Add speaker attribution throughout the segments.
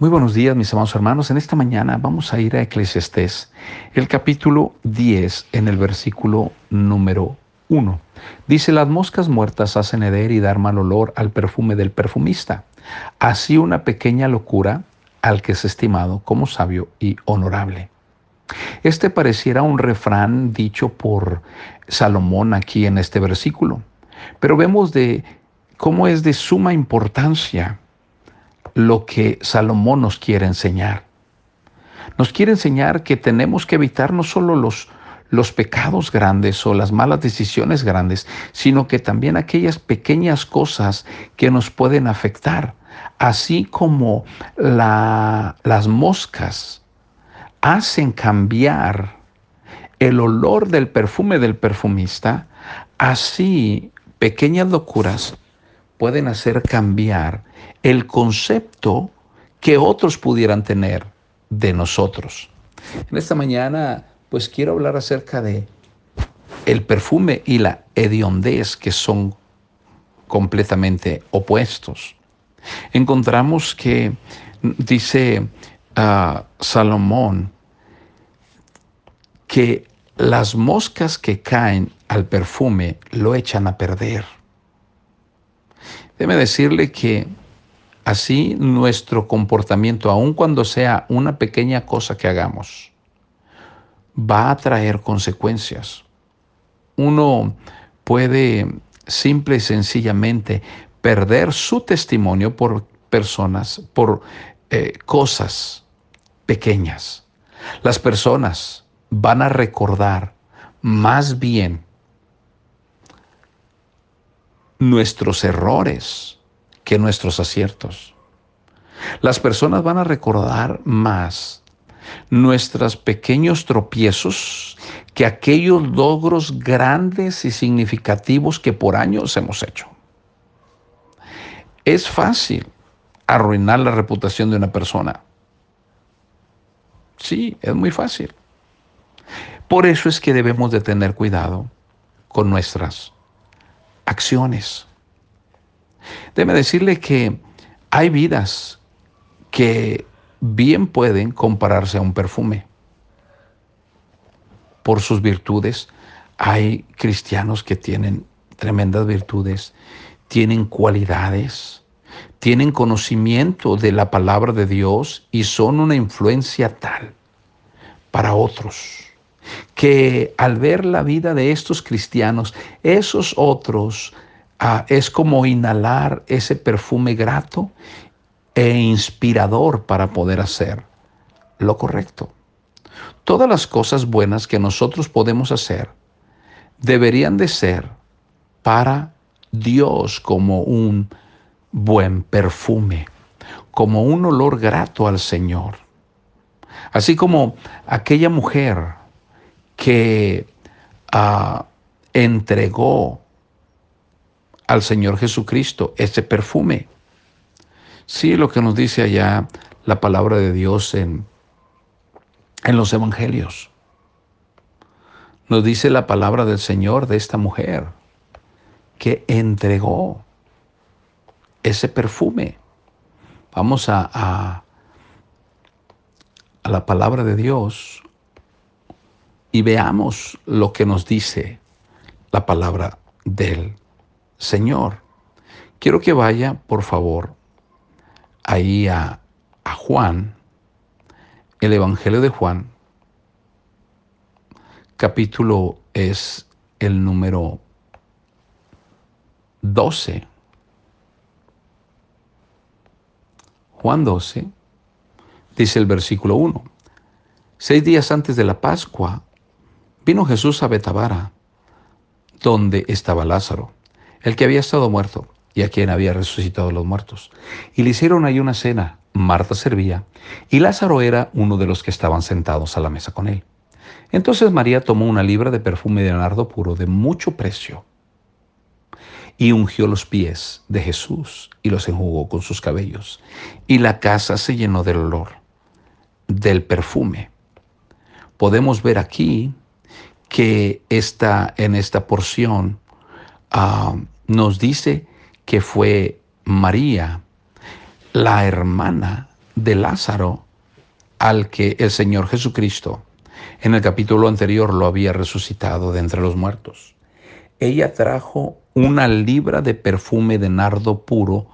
Speaker 1: Muy buenos días, mis amados hermanos. En esta mañana vamos a ir a Eclesiastés, el capítulo 10, en el versículo número 1. Dice, las moscas muertas hacen heder y dar mal olor al perfume del perfumista. Así una pequeña locura al que es estimado como sabio y honorable. Este pareciera un refrán dicho por Salomón aquí en este versículo, pero vemos de cómo es de suma importancia lo que Salomón nos quiere enseñar. Nos quiere enseñar que tenemos que evitar no solo los, los pecados grandes o las malas decisiones grandes, sino que también aquellas pequeñas cosas que nos pueden afectar, así como las moscas hacen cambiar el olor del perfume del perfumista, así pequeñas locuras pueden hacer cambiar el concepto que otros pudieran tener de nosotros. En esta mañana, pues quiero hablar acerca de el perfume y la hediondez que son completamente opuestos. Encontramos que dice uh, Salomón que las moscas que caen al perfume lo echan a perder. Debe decirle que así nuestro comportamiento, aun cuando sea una pequeña cosa que hagamos, va a traer consecuencias. Uno puede simple y sencillamente perder su testimonio por personas, por eh, cosas pequeñas. Las personas van a recordar más bien nuestros errores que nuestros aciertos. Las personas van a recordar más nuestros pequeños tropiezos que aquellos logros grandes y significativos que por años hemos hecho. Es fácil arruinar la reputación de una persona. Sí, es muy fácil. Por eso es que debemos de tener cuidado con nuestras acciones. Déjeme decirle que hay vidas que bien pueden compararse a un perfume. Por sus virtudes, hay cristianos que tienen tremendas virtudes, tienen cualidades, tienen conocimiento de la palabra de Dios y son una influencia tal para otros que al ver la vida de estos cristianos, esos otros, ah, es como inhalar ese perfume grato e inspirador para poder hacer lo correcto. Todas las cosas buenas que nosotros podemos hacer deberían de ser para Dios como un buen perfume, como un olor grato al Señor. Así como aquella mujer que ah, entregó al Señor Jesucristo ese perfume. Sí, lo que nos dice allá la palabra de Dios en, en los evangelios. Nos dice la palabra del Señor de esta mujer que entregó ese perfume. Vamos a, a, a la palabra de Dios, y veamos lo que nos dice la palabra del Señor. Quiero que vaya, por favor, ahí a, Juan, el Evangelio de Juan, capítulo es el número 12. Juan 12, dice el versículo 1. Seis días antes de la Pascua, Vino Jesús a Betabara, donde estaba Lázaro, el que había estado muerto y a quien había resucitado los muertos. Y le hicieron ahí una cena. Marta servía y Lázaro era uno de los que estaban sentados a la mesa con él. Entonces María tomó una libra de perfume de nardo puro de mucho precio y ungió los pies de Jesús y los enjugó con sus cabellos. Y la casa se llenó del olor, del perfume. Podemos ver aquí que está en esta porción ah, nos dice que fue María, la hermana de Lázaro al que el Señor Jesucristo en el capítulo anterior lo había resucitado de entre los muertos. Ella trajo una libra de perfume de nardo puro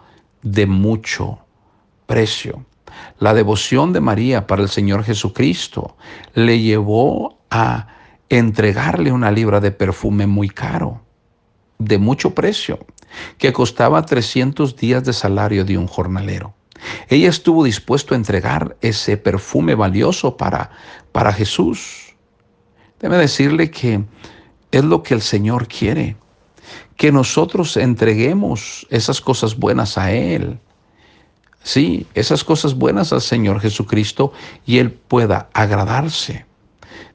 Speaker 1: de mucho precio. La devoción de María para el Señor Jesucristo le llevó a entregarle una libra de perfume muy caro, de mucho precio, que costaba 300 días de salario de un jornalero. Ella estuvo dispuesto a entregar ese perfume valioso para, para Jesús. Debe decirle que es lo que el Señor quiere, que nosotros entreguemos esas cosas buenas a Él. Sí, esas cosas buenas al Señor Jesucristo y Él pueda agradarse.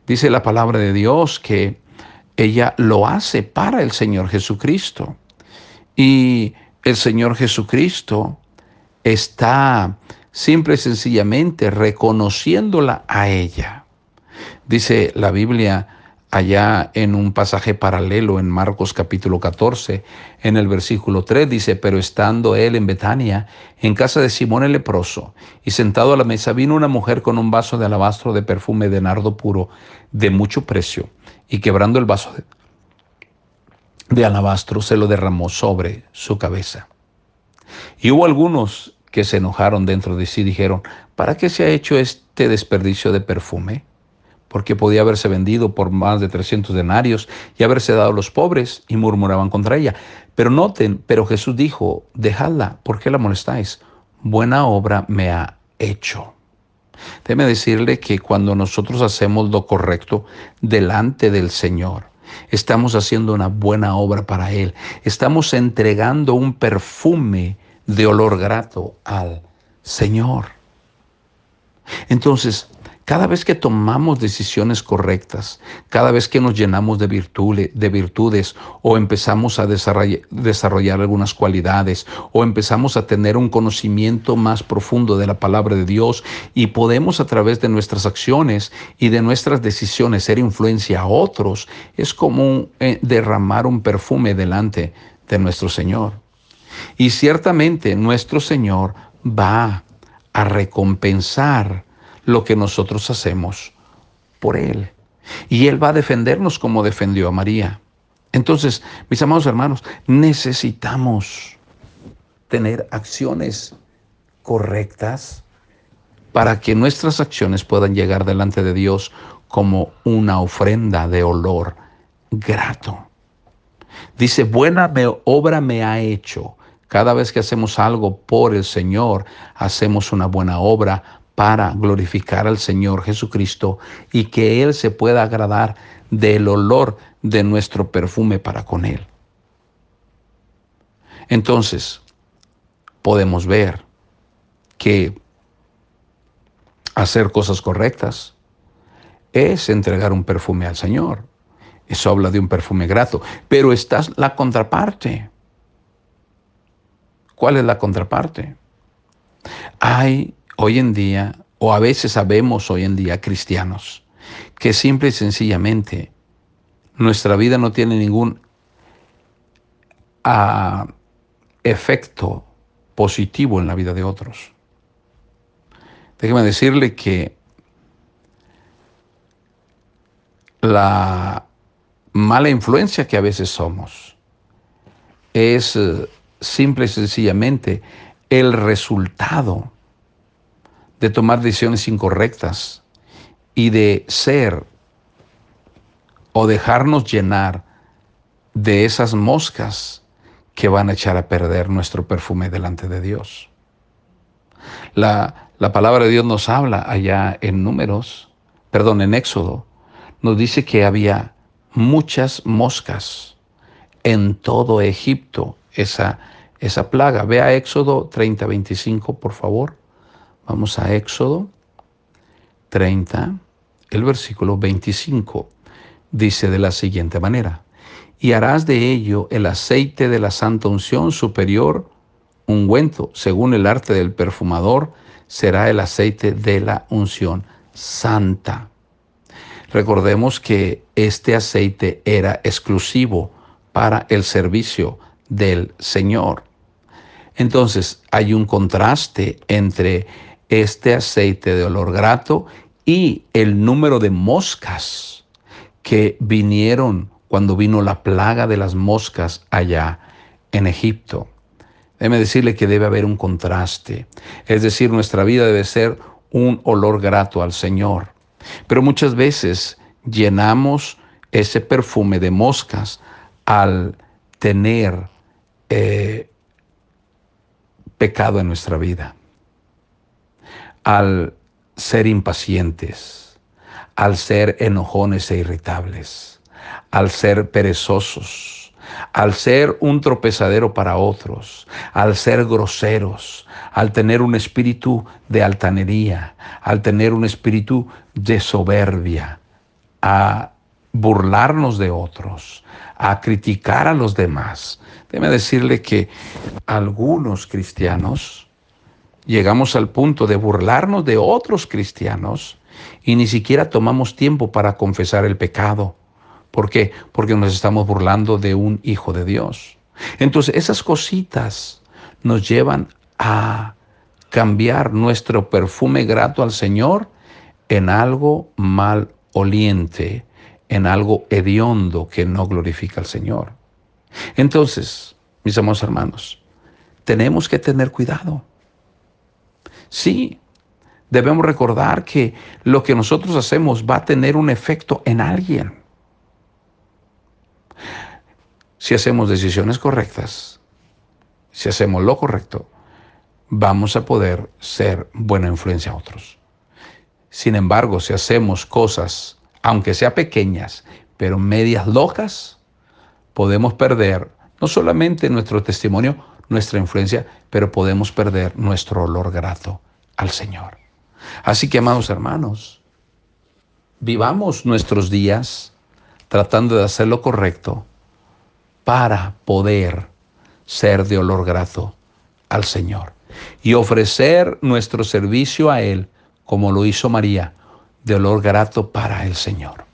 Speaker 1: Dice la palabra de Dios que ella lo hace para el Señor Jesucristo. Y el Señor Jesucristo está simple y sencillamente reconociéndola a ella. Dice la Biblia allá en un pasaje paralelo en Marcos capítulo 14, en el versículo 3 dice, pero estando él en Betania, en casa de Simón el leproso, y sentado a la mesa vino una mujer con un vaso de alabastro de perfume de nardo puro de mucho precio, y quebrando el vaso de, de alabastro se lo derramó sobre su cabeza. Y hubo algunos que se enojaron dentro de sí y dijeron, ¿para qué se ha hecho este desperdicio de perfume? Porque podía haberse vendido por más de 300 denarios y haberse dado a los pobres y murmuraban contra ella. Pero noten, pero Jesús dijo, dejadla, ¿por qué la molestáis? Buena obra me ha hecho. Déjeme decirle que cuando nosotros hacemos lo correcto delante del Señor, estamos haciendo una buena obra para Él. Estamos entregando un perfume de olor grato al Señor. Entonces, cada vez que tomamos decisiones correctas, cada vez que nos llenamos de, virtudes, de virtudes o empezamos a desarrollar, desarrollar algunas cualidades o empezamos a tener un conocimiento más profundo de la palabra de Dios y podemos a través de nuestras acciones y de nuestras decisiones ser influencia a otros, es como eh, derramar un perfume delante de nuestro Señor. Y ciertamente nuestro Señor va a recompensar lo que nosotros hacemos por Él. Y Él va a defendernos como defendió a María. Entonces, mis amados hermanos, necesitamos tener acciones correctas para que nuestras acciones puedan llegar delante de Dios como una ofrenda de olor grato. Dice, buena obra me ha hecho. Cada vez que hacemos algo por el Señor, hacemos una buena obra para glorificar al Señor Jesucristo y que Él se pueda agradar del olor de nuestro perfume para con Él. Entonces, podemos ver que hacer cosas correctas es entregar un perfume al Señor. Eso habla de un perfume grato. Pero está la contraparte. ¿Cuál es la contraparte? Hay hoy en día, o a veces sabemos hoy en día, cristianos, que simple y sencillamente nuestra vida no tiene ningún ah, efecto positivo en la vida de otros. Déjeme decirle que la mala influencia que a veces somos es eh, simple y sencillamente el resultado de tomar decisiones incorrectas y de ser o dejarnos llenar de esas moscas que van a echar a perder nuestro perfume delante de Dios. La, la palabra de Dios nos habla allá en números, perdón, en Éxodo, nos dice que había muchas moscas en todo Egipto, esa, esa plaga. Ve a Éxodo 30, 25, por favor. Vamos a Éxodo 30, el versículo 25. Dice de la siguiente manera, y harás de ello el aceite de la santa unción superior, ungüento, según el arte del perfumador, será el aceite de la unción santa. Recordemos que este aceite era exclusivo para el servicio del Señor. Entonces hay un contraste entre este aceite de olor grato y el número de moscas que vinieron cuando vino la plaga de las moscas allá en Egipto. Déjeme decirle que debe haber un contraste. Es decir, nuestra vida debe ser un olor grato al Señor. Pero muchas veces llenamos ese perfume de moscas al tener eh, pecado en nuestra vida, al ser impacientes, al ser enojones e irritables, al ser perezosos, al ser un tropezadero para otros, al ser groseros, al tener un espíritu de altanería, al tener un espíritu de soberbia, a burlarnos de otros, a criticar a los demás. Déjeme decirle que algunos cristianos llegamos al punto de burlarnos de otros cristianos y ni siquiera tomamos tiempo para confesar el pecado. ¿Por qué? Porque nos estamos burlando de un hijo de Dios. Entonces esas cositas nos llevan a cambiar nuestro perfume grato al Señor en algo mal oliente, en algo hediondo que no glorifica al Señor. Entonces, mis amados hermanos, tenemos que tener cuidado. Sí, debemos recordar que lo que nosotros hacemos va a tener un efecto en alguien. Si hacemos decisiones correctas, si hacemos lo correcto, vamos a poder ser buena influencia a otros. Sin embargo, si hacemos cosas, aunque sean pequeñas, pero medias locas, podemos perder no solamente nuestro testimonio, nuestra influencia, pero podemos perder nuestro olor grato al Señor. Así que, amados hermanos, vivamos nuestros días tratando de hacer lo correcto para poder ser de olor grato al Señor y ofrecer nuestro servicio a Él como lo hizo María, de olor grato para el Señor.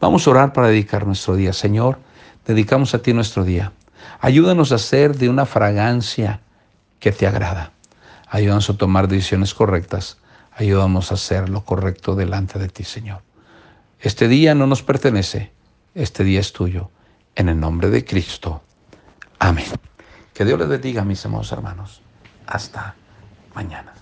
Speaker 1: Vamos a orar para dedicar nuestro día. Señor, dedicamos a ti nuestro día. Ayúdanos a ser de una fragancia que te agrada. Ayúdanos a tomar decisiones correctas. Ayúdanos a hacer lo correcto delante de ti, Señor. Este día no nos pertenece. Este día es tuyo. En el nombre de Cristo. Amén. Que Dios les bendiga, mis amados hermanos. Hasta mañana.